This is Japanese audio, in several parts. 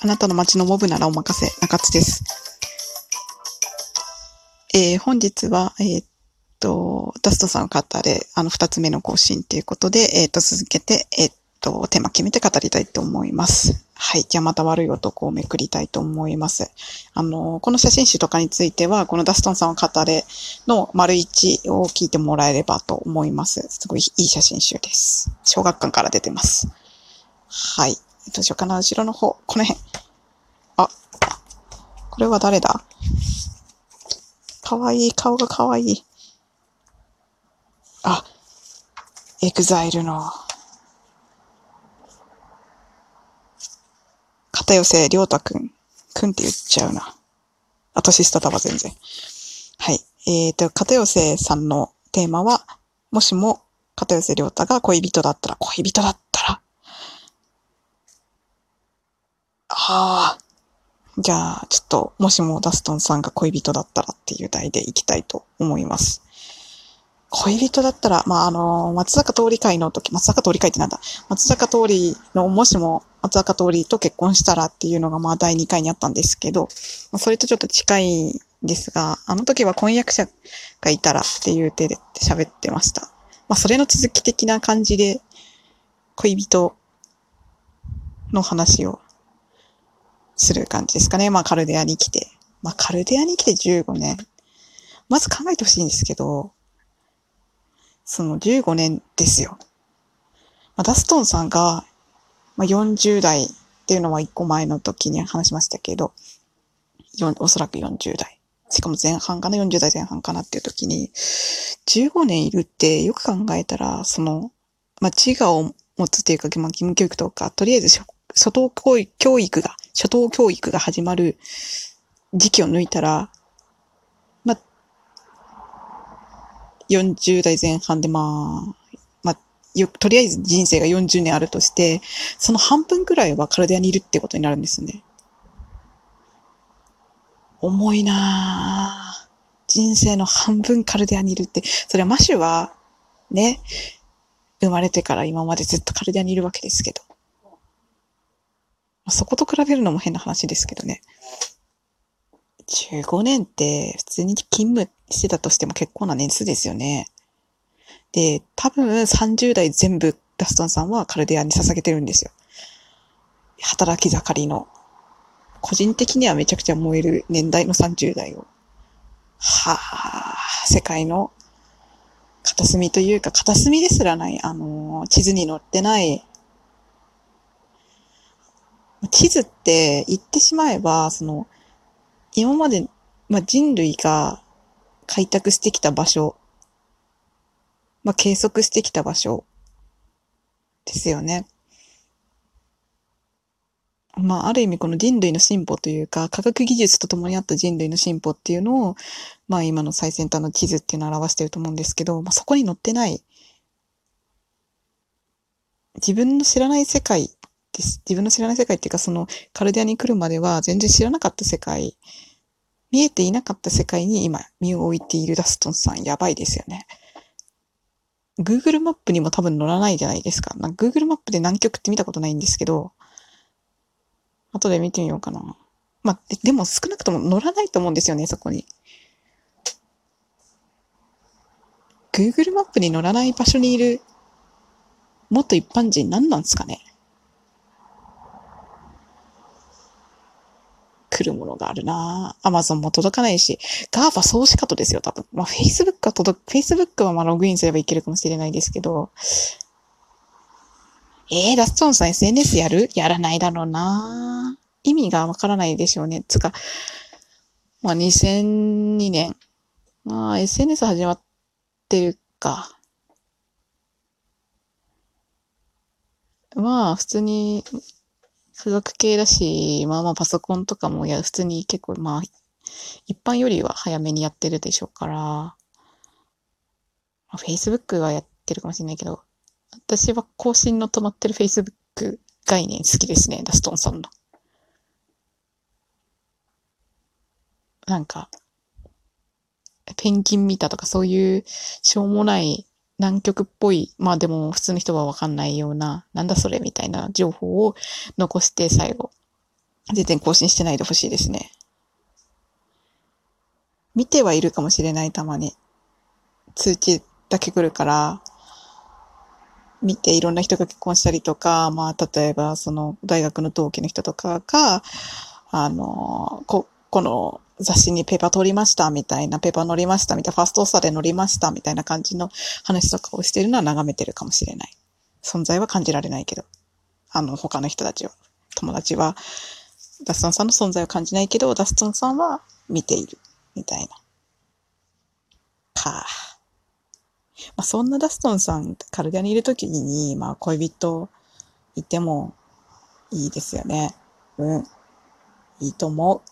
あなたの街のモブならお任せ、中津です。えー、本日は、えー、っと、ダストさんの方で、あの、二つ目の更新ということで、えー、っと、続けて、えっと、テーマ決めて語りたいと思います。はい。じゃあまた悪い男をめくりたいと思います。あの、この写真集とかについては、このダストンさんの方での丸一を聞いてもらえればと思います。すごいいい写真集です。小学館から出てます。はい。どうしようかな。後ろの方。この辺。あ。これは誰だ？かわいい。顔がかわいい。あ。エグザイルの。片寄せりょうたくん。くんって言っちゃうな。あ、年下だわ、全然。はい。えっ、ー、と、片寄さんのテーマは、もしも片寄りょうたが恋人だったら、恋人だったら、ああ。じゃあ、ちょっと、もしもダストンさんが恋人だったらっていう題でいきたいと思います。恋人だったら、まあ、あの、松坂通り会の時、松坂通り会ってなんだ？松坂通りの、もしも松坂通りと結婚したらっていうのが、まあ、第2回にあったんですけど、それとちょっと近いんですが、あの時は婚約者がいたらっていう手で喋ってました。まあ、それの続き的な感じで、恋人の話をする感じですかね。まあ、カルデアに来て。まあ、カルデアに来て15年。まず考えてほしいんですけど、その15年ですよ。まあ、ダストンさんが、まあ、40代っていうのは1個前の時に話しましたけど、おそらく40代。しかも前半かな ?40 代前半かなっていう時に、15年いるってよく考えたら、その、まあ、自我を持つっていうか、まあ、義務教育とか、とりあえず初等教育が、初等教育が始まる時期を抜いたら、まあ、40代前半でまあ、まあ、よ、とりあえず人生が40年あるとして、その半分くらいはカルデアにいるってことになるんですね。重いなぁ。人生の半分カルデアにいるって、それはマシュは、ね、生まれてから今までずっとカルデアにいるわけですけど。そこと比べるのも変な話ですけどね。15年って普通に勤務してたとしても結構な年数ですよね。で、多分30代全部ダストンさんはカルデアに捧げてるんですよ。働き盛りの。個人的にはめちゃくちゃ燃える年代の30代を。はあ、世界の片隅というか片隅ですらない、あの地図に載ってない地図って言ってしまえば、その、今まで、まあ、人類が開拓してきた場所、まあ、計測してきた場所ですよね。まあ、ある意味この人類の進歩というか、科学技術とともにあった人類の進歩っていうのを、まあ今の最先端の地図っていうのを表してると思うんですけど、まあそこに載ってない、自分の知らない世界で。自分の知らない世界っていうか、そのカルデアに来るまでは全然知らなかった世界、見えていなかった世界に今身を置いているダストンさん、やばいですよね。Google マップにも多分載らないじゃないですか。か Google マップで南極って見たことないんですけど、後で見てみようかな。まあ、でも少なくとも載らないと思うんですよね、そこに。Google マップに載らない場所にいる元一般人何なんですかね来るものがあるなアマゾンも届かないし、ガーファ総仕方ですよ、多分。まあ、Facebook は届く、Facebook はまあログインすればいけるかもしれないですけど、えー、ダストンさん SNS やる？やらないだろうな意味がわからないでしょうね。つか、まあ、2002年。まあ、SNS 始まってるか。まあ、普通に、付属系だし、まあまあパソコンとかもや、普通に結構まあ、一般よりは早めにやってるでしょうから、まあ、Facebook はやってるかもしれないけど、私は更新の止まってる Facebook 概念好きですね、ダストンさんの。なんか、ペンギン見たとかそういうしょうもない南極っぽい、まあでも普通の人はわかんないような、なんだそれみたいな情報を残して最後、全然更新してないでほしいですね。見てはいるかもしれない、たまに。通知だけ来るから、見ていろんな人が結婚したりとか、まあ、例えば、その、大学の同期の人とかが、あの、こ、この雑誌にペーパー取りましたみたいな、ペーパー乗りましたみたいな、ファーストオーサーで乗りましたみたいな感じの話とかをしてるのは眺めてるかもしれない。存在は感じられないけど。あの、他の人たちは、友達は、ダストンさんの存在を感じないけど、ダストンさんは見ている。みたいな。かまあ、そんなダストンさん、カルデアにいるときに、まあ、恋人いてもいいですよね。うん。いいと思う。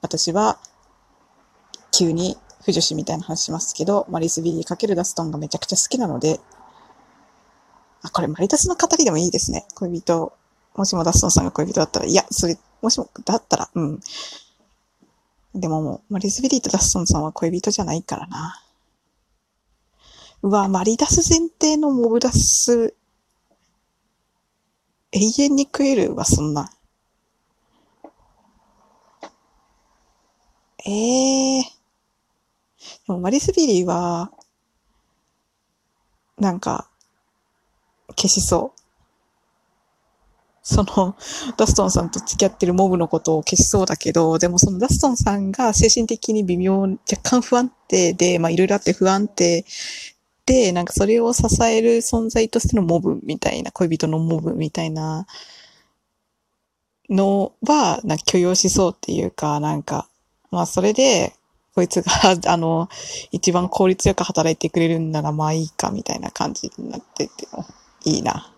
私は、急に腐女子みたいな話しますけど、マリス・ビリー×ダストンがめちゃくちゃ好きなので、あ、これマリダスの語りでもいいですね。恋人、もしもダストンさんが恋人だったら、いや、それ、もしも、だったら、うん。でももう、マリス・ビリーとダストンさんは恋人じゃないからな。うわ、マリダス前提のモブダス、永遠に食えるわ、そんな。ええー、でもマリスビリーは、なんか、消しそう。その、ダストンさんと付き合ってるモブのことを消しそうだけど、でもそのダストンさんが精神的に微妙、若干不安定で、まあいろいろあって不安定で、なんかそれを支える存在としてのモブみたいな、恋人のモブみたいなのは、なんか許容しそうっていうか、なんか、まあそれで、こいつが、あの、一番効率よく働いてくれるんならまあいいかみたいな感じになってていいな。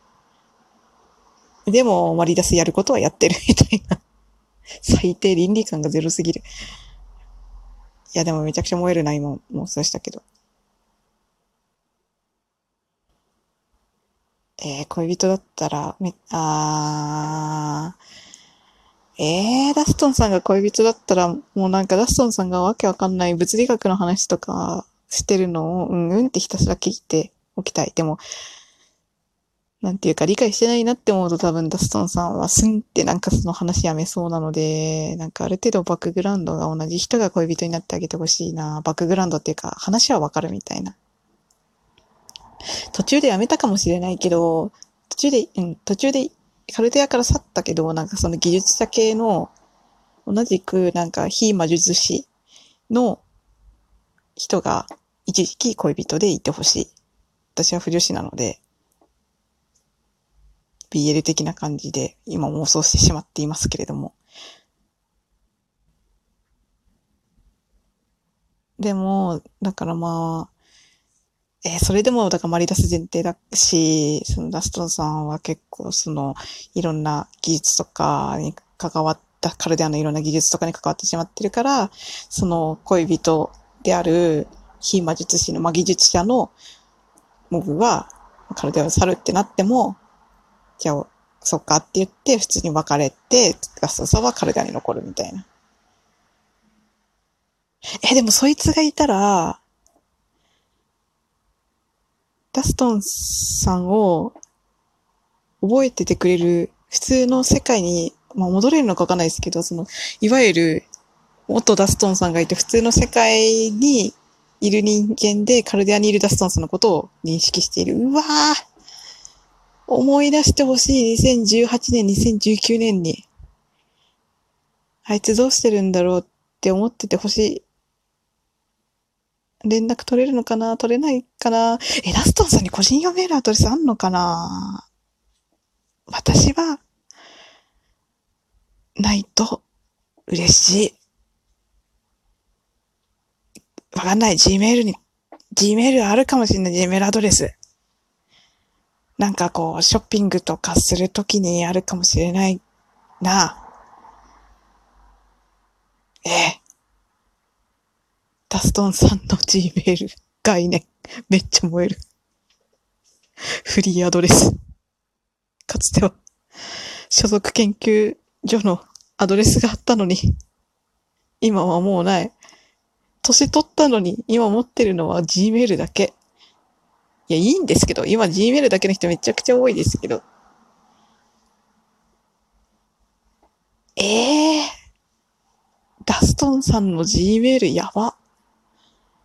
でも、割り出すやることはやってるみたいな。最低倫理観がゼロすぎる。いや、でもめちゃくちゃ燃えるな、今、もうそうしたけど。えー、恋人だったら、め、あー、えー、ダストンさんが恋人だったら、もうなんかダストンさんがわけわかんない物理学の話とかしてるのを、うんうんってひたすら聞いておきたい。でも、なんていうか理解してないなって思うと多分ダストンさんはスンってなんかその話やめそうなので、なんかある程度バックグラウンドが同じ人が恋人になってあげてほしいな。バックグラウンドっていうか話はわかるみたいな。途中でやめたかもしれないけど、途中で、うん、途中でカルデアから去ったけど、なんかその技術者系の、同じくなんか非魔術師の人が一時期恋人でいてほしい。私は不女子なので、BL 的な感じで今妄想してしまっていますけれども。でも、だからまあ、えー、それでも、だからマリダス前提だし、そのダストンさんは結構その、いろんな技術とかに関わった、カルデアのいろんな技術とかに関わってしまってるから、その恋人である非魔術師の、まあ、技術者のモブは、カルデアを去るってなっても、じゃあ、そっかって言って普通に別れて、ガストさんはカルデアに残るみたいな。え、でもそいつがいたら、ダストンさんを覚えててくれる普通の世界に、まあ、戻れるのかわかんないですけど、その、いわゆる元ダストンさんがいて普通の世界にいる人間でカルデアにいるダストンさんのことを認識している。うわぁ思い出してほしい2018年、2019年に。あいつどうしてるんだろうって思っててほしい。連絡取れるのかな？取れないかな？え、ラストンさんに個人用メールアドレスあんのかな？私は、ないと嬉しい。わかんない。Gmail に、Gmail あるかもしれない。Gmail アドレス。なんかこう、ショッピングとかするときにあるかもしれないな。ええ。ダストンさんの Gmail 概念、めっちゃ燃える。フリーアドレス。かつては、所属研究所のアドレスがあったのに、今はもうない。年取ったのに、今持ってるのは Gmail だけ。いや、いいんですけど、今 Gmail だけの人めちゃくちゃ多いですけど。ええー、ダストンさんの Gmail やば。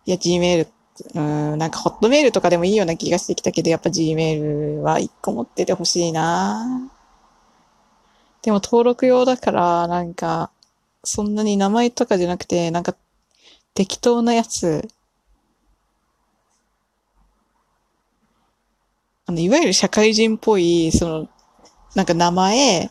いや、Gmail、うん、なんかホットメールとかでもいいような気がしてきたけど、やっぱ Gmail は一個持っててほしいな。でも登録用だから、なんか、そんなに名前とかじゃなくて、なんか適当なやつ、あの、いわゆる社会人っぽい、その、なんか名前、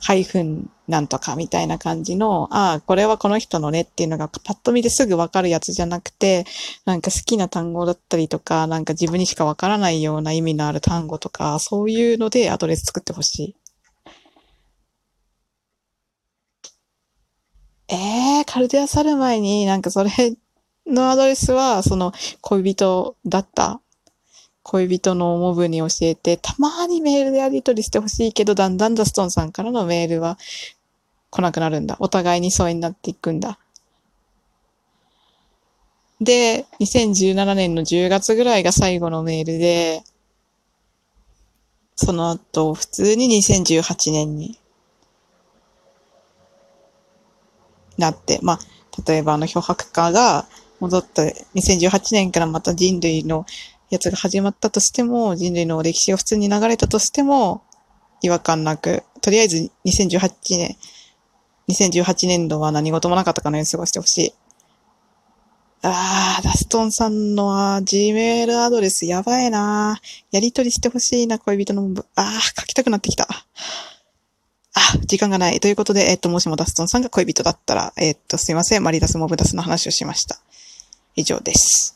ハイフンなんとかみたいな感じの、ああ、これはこの人のねっていうのがパッと見ですぐわかるやつじゃなくて、なんか好きな単語だったりとか、なんか自分にしかわからないような意味のある単語とか、そういうのでアドレス作ってほしい。ええー、カルデア去る前になんかそれのアドレスは、その恋人だった恋人のモブに教えて、たまにメールでやり取りしてほしいけど、だんだんダストンさんからのメールは来なくなるんだ。お互いに疎遠になっていくんだ。で、2017年の10月ぐらいが最後のメールで、その後、普通に2018年になって、まあ、例えばあの漂白家が戻った2018年からまた人類のやつが始まったとしても、人類の歴史が普通に流れたとしても、違和感なく、とりあえず2018年、2018年度は何事もなかったかのように過ごしてほしい。あー、ダストンさんの Gmail アドレスやばいなやりとりしてほしいな、恋人のあー、書きたくなってきた。あ、時間がない。ということで、えっと、もしもダストンさんが恋人だったら、えっと、すいません。マリダスモブダスの話をしました。以上です。